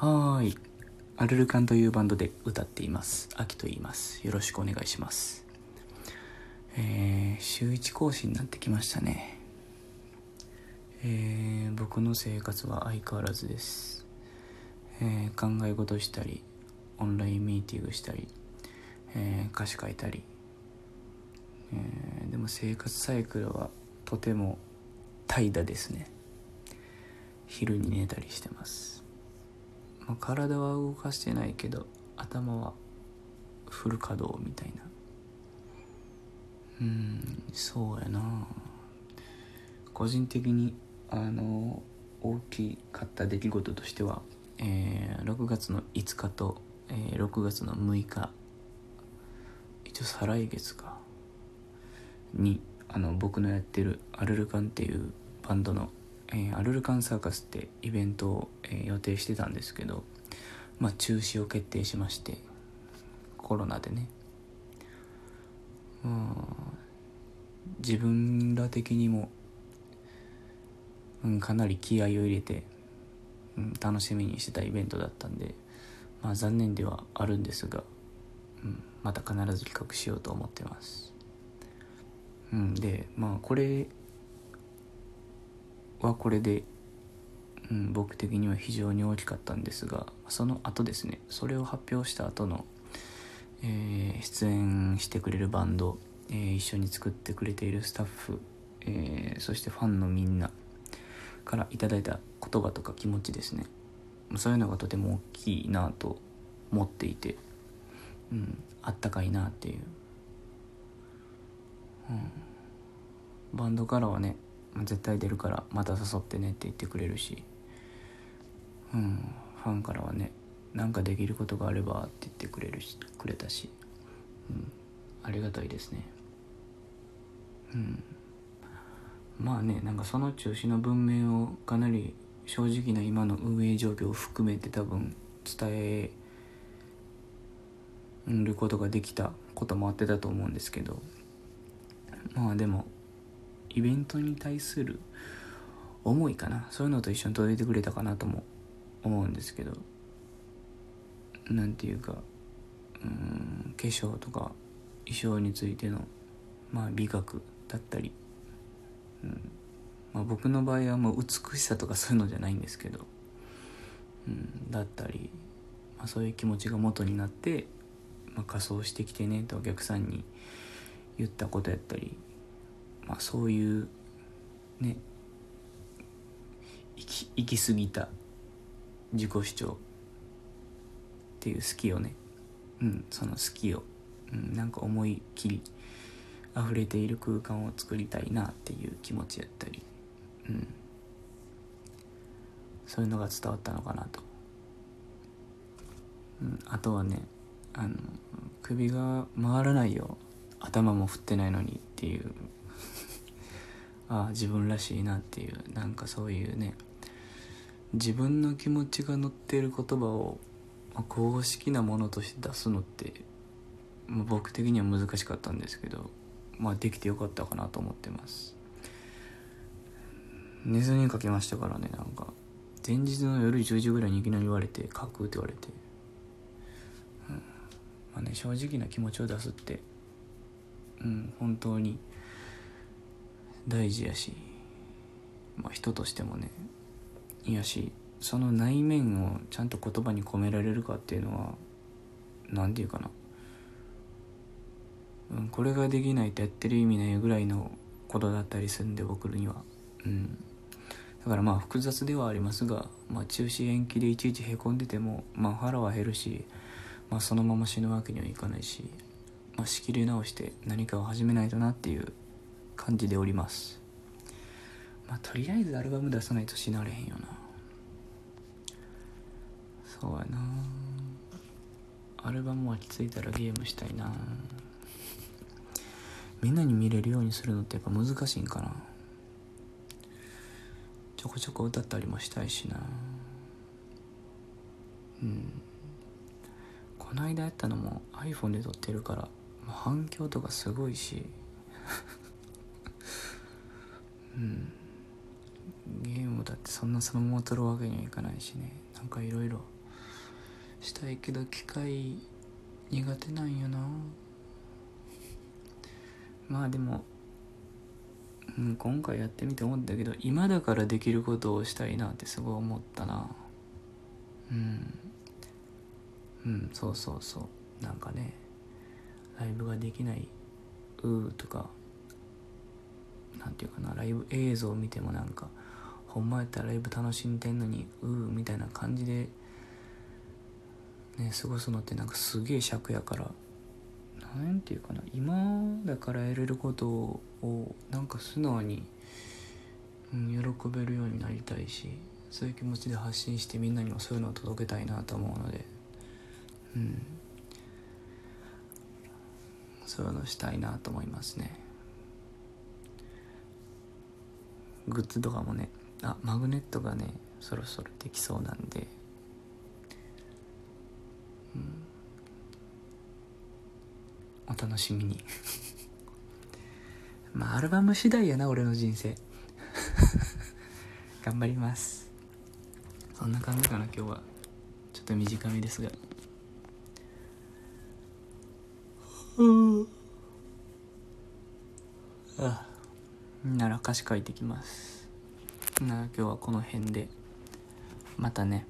はい。アルルカンというバンドで歌っています。秋と言います。よろしくお願いします。えー、週1更新になってきましたね。えー、僕の生活は相変わらずです。えー、考え事したり、オンラインミーティングしたり、えー歌詞書いたり、えーでも生活サイクルはとても怠惰ですね。昼に寝たりしてます。まあ、体は動かしてないけど頭はフル稼働みたいな。うんそうやな。個人的にあの大きかった出来事としては、えー6月の5日と、えー6月の6日一応再来月かにあの僕のやってるアルルカンっていうバンドの、えーアルルカンサーカスってイベントを、えー予定してたんですけどまあ中止を決定しましてコロナでね。まあ自分ら的にも、うん、かなり気合を入れて、うん、楽しみにしてたイベントだったんでまあ残念ではあるんですが、うん、また必ず企画しようと思ってます。うん、でまあこれはこれで、うん、僕的には非常に大きかったんですがその後ですねそれを発表した後の、えー出演してくれるバンド、えー一緒に作ってくれているスタッフ、えーそしてファンのみんなからいただいた言葉とか気持ちですね。そういうのがとても大きいなと思っていて、うん、あったかいなっていう。うん。バンドからはね絶対出るからまた誘ってねって言ってくれるし、うん、ファンからはねなんかできることがあればって言ってくれるしくれたし、うん、ありがたいですね。うん。まあねなんかその中止の文明をかなり正直な今の運営状況を含めて多分伝えることができたこともあってたと思うんですけど。まあでもイベントに対する思いかな。そういうのと一緒に届いてくれたかなとも思うんですけど。なんていうかうん化粧とか衣装についてのまあ美学だったり、うん。まあ、僕の場合はもう美しさとかそういうのじゃないんですけど、うん、だったり、まあ、そういう気持ちが元になって、まあ、仮装してきてねとお客さんに言ったことやったり。まあそういうね行き行き過ぎた自己主張っていう好きをねうんその好きを、うん、なんか思い切り溢れている空間を作りたいなっていう気持ちやったりうん。そういうのが伝わったのかなと、うん、あとはねあの首が回らないよ頭も振ってないのにっていうああ自分らしいなっていうなんかそういうね自分の気持ちが乗っている言葉をま公式なものとして出すのって、僕的には難しかったんですけどまあできてよかったかなと思ってます。寝ずに書きましたからねなんか。前日の夜10時ぐらいにいきなり言われて書くって言われて、うん。まあね、正直な気持ちを出すってうん本当に大事やし、まあ、人としてもねいやしその内面をちゃんと言葉に込められるかっていうのは何て言うかな、うん、これができないとやってる意味ないぐらいのことだったりするんで僕には。うん。だからまあ複雑ではありますが、まあ、中止延期でいちいちへこんでても、まあ、腹は減るし、まあ、そのまま死ぬわけにはいかないし、まあ、仕切り直して何かを始めないとなっていう感じでおります。まあとりあえずアルバム出さないと死なれへんよな。そうやな。アルバム落ち着いたらゲームしたいな。みんなに見れるようにするのってやっぱ難しいんかな。ちょこちょこ歌ったりもしたいしな。うん。この間やったのも iPhone で撮ってるから反響とかすごいし。うん。ゲームだってそんなそのまま撮るわけにはいかないしね。なんかいろいろしたいけど機械苦手なんよな。まあでも、うん、今回やってみて思ったけど今だからできることをしたいなってすごい思ったな。うん。うんそうそうそう。なんかねライブができないうーとかなんていうかなライブ映像を見てもなんかほんまやったらライブ楽しんでんのにうーみたいな感じでね過ごすのってなんかすげえ尺やからなんていうかな今だからやれることをなんか素直に、うん、喜べるようになりたいしそういう気持ちで発信してみんなにもそういうのを届けたいなと思うのでうんそういうのしたいなと思いますね。グッズとかもねあマグネットがねそろそろできそうなんで。うん。お楽しみに。まあアルバム次第やな俺の人生。頑張ります。そんな感じかな今日は。ちょっと短めですが。うんあ。なら歌詞書いてきます。なら今日はこの辺で。またね。